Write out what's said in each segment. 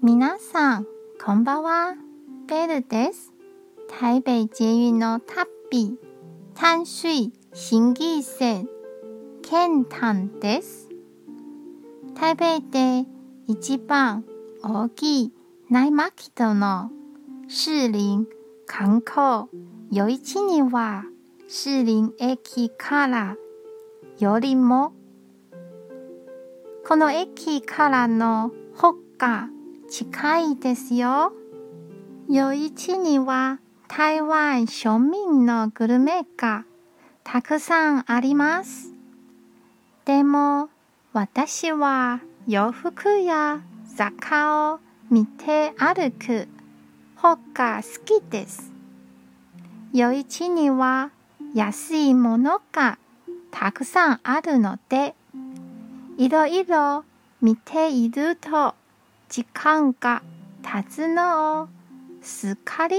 皆さん、こんばんは。ベルです。台北捷運の旅、淡水新義線、ケンタンです。台北で一番大きい内マーケットの士林観光夜市には士林駅からよりもこの駅からの方が近いですよ。夜市には台湾庶民のグルメがたくさんあります。でも私は洋服や雑貨を見て歩く方が好きです。夜市には安いものがたくさんあるので、いろいろ見ていると時間が経つのをすっかり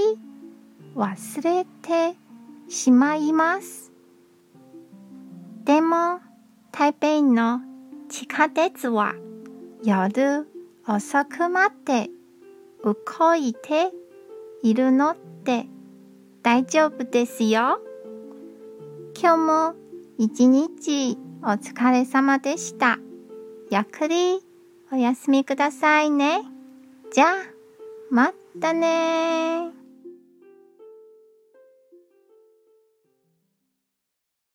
忘れてしまいます。でも台北の地下鉄は夜遅くまで動いているので大丈夫ですよ。今日も一日お疲れ様でした。ゆっくりおやすみくださいね。じゃあ、またね